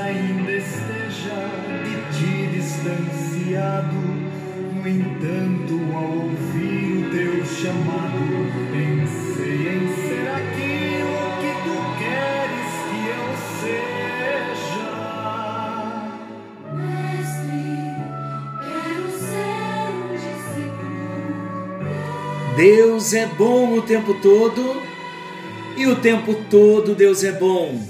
ainda esteja de ti distanciado. No entanto, ao ouvir o teu chamado, pensei em ser aquilo Deus é bom o tempo todo e o tempo todo Deus é bom.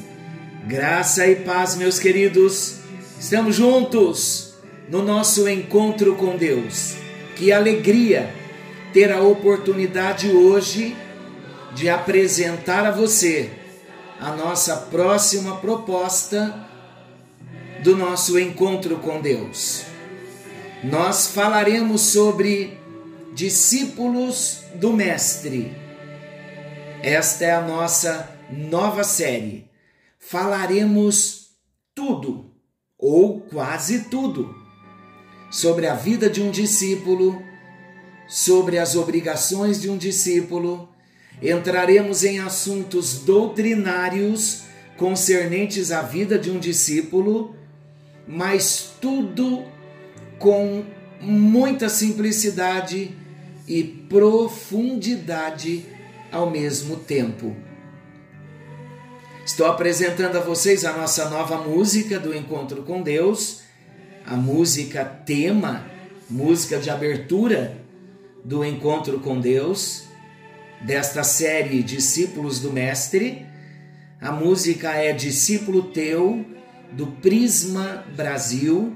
Graça e paz, meus queridos. Estamos juntos no nosso encontro com Deus. Que alegria ter a oportunidade hoje de apresentar a você a nossa próxima proposta do nosso encontro com Deus. Nós falaremos sobre discípulos do Mestre. Esta é a nossa nova série. Falaremos tudo, ou quase tudo, sobre a vida de um discípulo, sobre as obrigações de um discípulo. Entraremos em assuntos doutrinários concernentes à vida de um discípulo, mas tudo com muita simplicidade e profundidade ao mesmo tempo. Estou apresentando a vocês a nossa nova música do Encontro com Deus, a música tema, música de abertura do Encontro com Deus, desta série Discípulos do Mestre. A música é Discípulo Teu, do Prisma Brasil,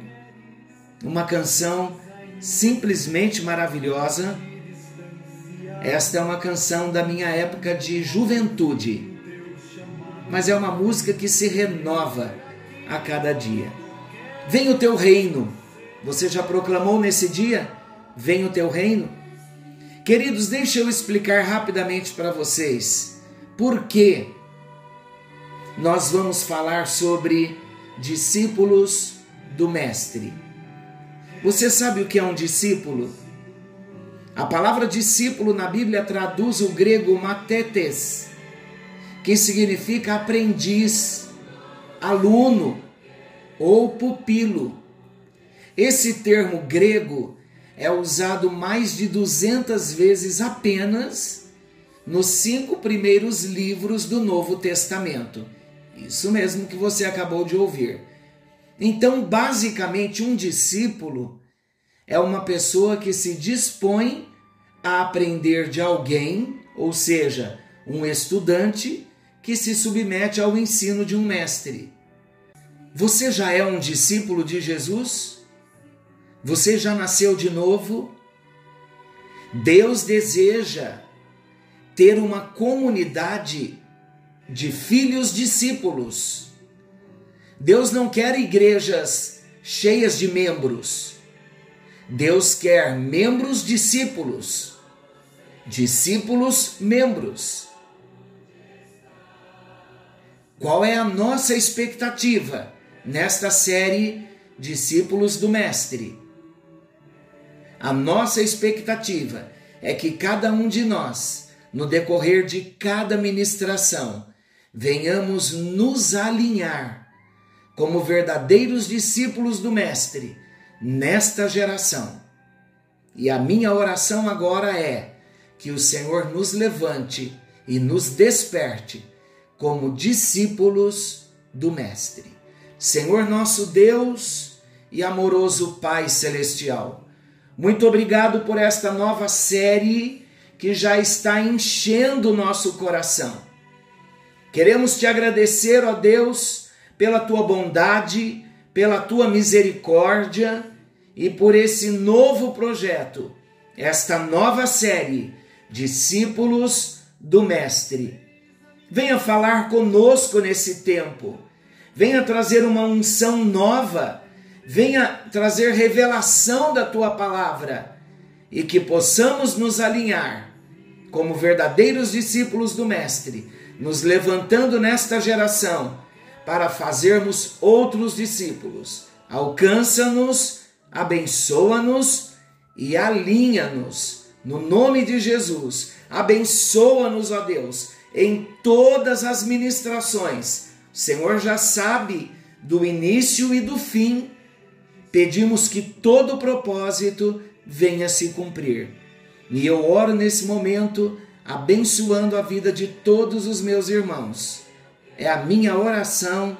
uma canção simplesmente maravilhosa. Esta é uma canção da minha época de juventude, mas é uma música que se renova a cada dia. Vem o teu reino. Você já proclamou nesse dia? Vem o teu reino? Queridos, deixa eu explicar rapidamente para vocês por que nós vamos falar sobre discípulos do Mestre. Você sabe o que é um discípulo? A palavra discípulo na Bíblia traduz o grego matetes, que significa aprendiz, aluno ou pupilo. Esse termo grego é usado mais de 200 vezes apenas nos cinco primeiros livros do Novo Testamento. Isso mesmo que você acabou de ouvir. Então, basicamente, um discípulo é uma pessoa que se dispõe a aprender de alguém, ou seja, um estudante que se submete ao ensino de um mestre. Você já é um discípulo de Jesus? Você já nasceu de novo? Deus deseja ter uma comunidade de filhos discípulos. Deus não quer igrejas cheias de membros. Deus quer membros discípulos. Discípulos membros. Qual é a nossa expectativa nesta série Discípulos do Mestre? A nossa expectativa é que cada um de nós, no decorrer de cada ministração, venhamos nos alinhar como verdadeiros discípulos do Mestre nesta geração. E a minha oração agora é que o Senhor nos levante e nos desperte como discípulos do Mestre. Senhor nosso Deus e amoroso Pai Celestial, muito obrigado por esta nova série que já está enchendo o nosso coração. Queremos te agradecer, ó Deus, pela tua bondade, pela tua misericórdia e por esse novo projeto, esta nova série, Discípulos do Mestre. Venha falar conosco nesse tempo, venha trazer uma unção nova, venha trazer revelação da tua palavra e que possamos nos alinhar como verdadeiros discípulos do Mestre, nos levantando nesta geração para fazermos outros discípulos. Alcança-nos, abençoa-nos e alinha-nos no nome de Jesus. Abençoa-nos, ó Deus, em todas as ministrações. O Senhor já sabe do início e do fim. Pedimos que todo propósito venha se cumprir. E eu oro nesse momento, abençoando a vida de todos os meus irmãos. É a minha oração,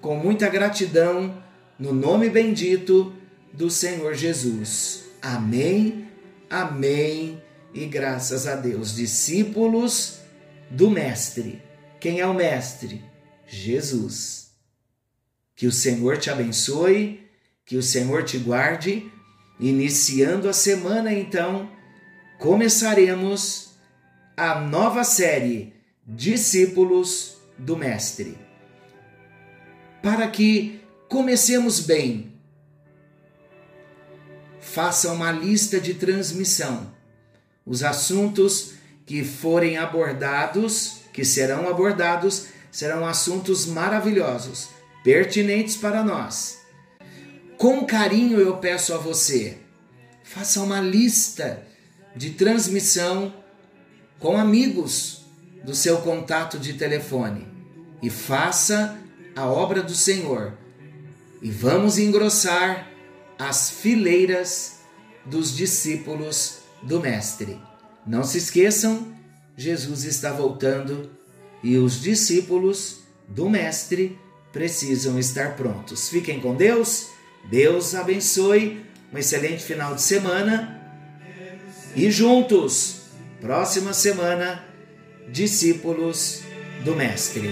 com muita gratidão, no nome bendito do Senhor Jesus. Amém, amém e graças a Deus. Discípulos do Mestre. Quem é o Mestre? Jesus. Que o Senhor te abençoe, que o Senhor te guarde. Iniciando a semana, então, começaremos a nova série Discípulos do Mestre. Para que comecemos bem, faça uma lista de transmissão. Os assuntos que forem abordados, que serão abordados, serão assuntos maravilhosos, pertinentes para nós. Com carinho eu peço a você, faça uma lista de transmissão com amigos do seu contato de telefone e faça a obra do Senhor. E vamos engrossar as fileiras dos discípulos do Mestre. Não se esqueçam, Jesus está voltando e os discípulos do Mestre precisam estar prontos. Fiquem com Deus, Deus abençoe, um excelente final de semana e juntos, próxima semana, discípulos do Mestre.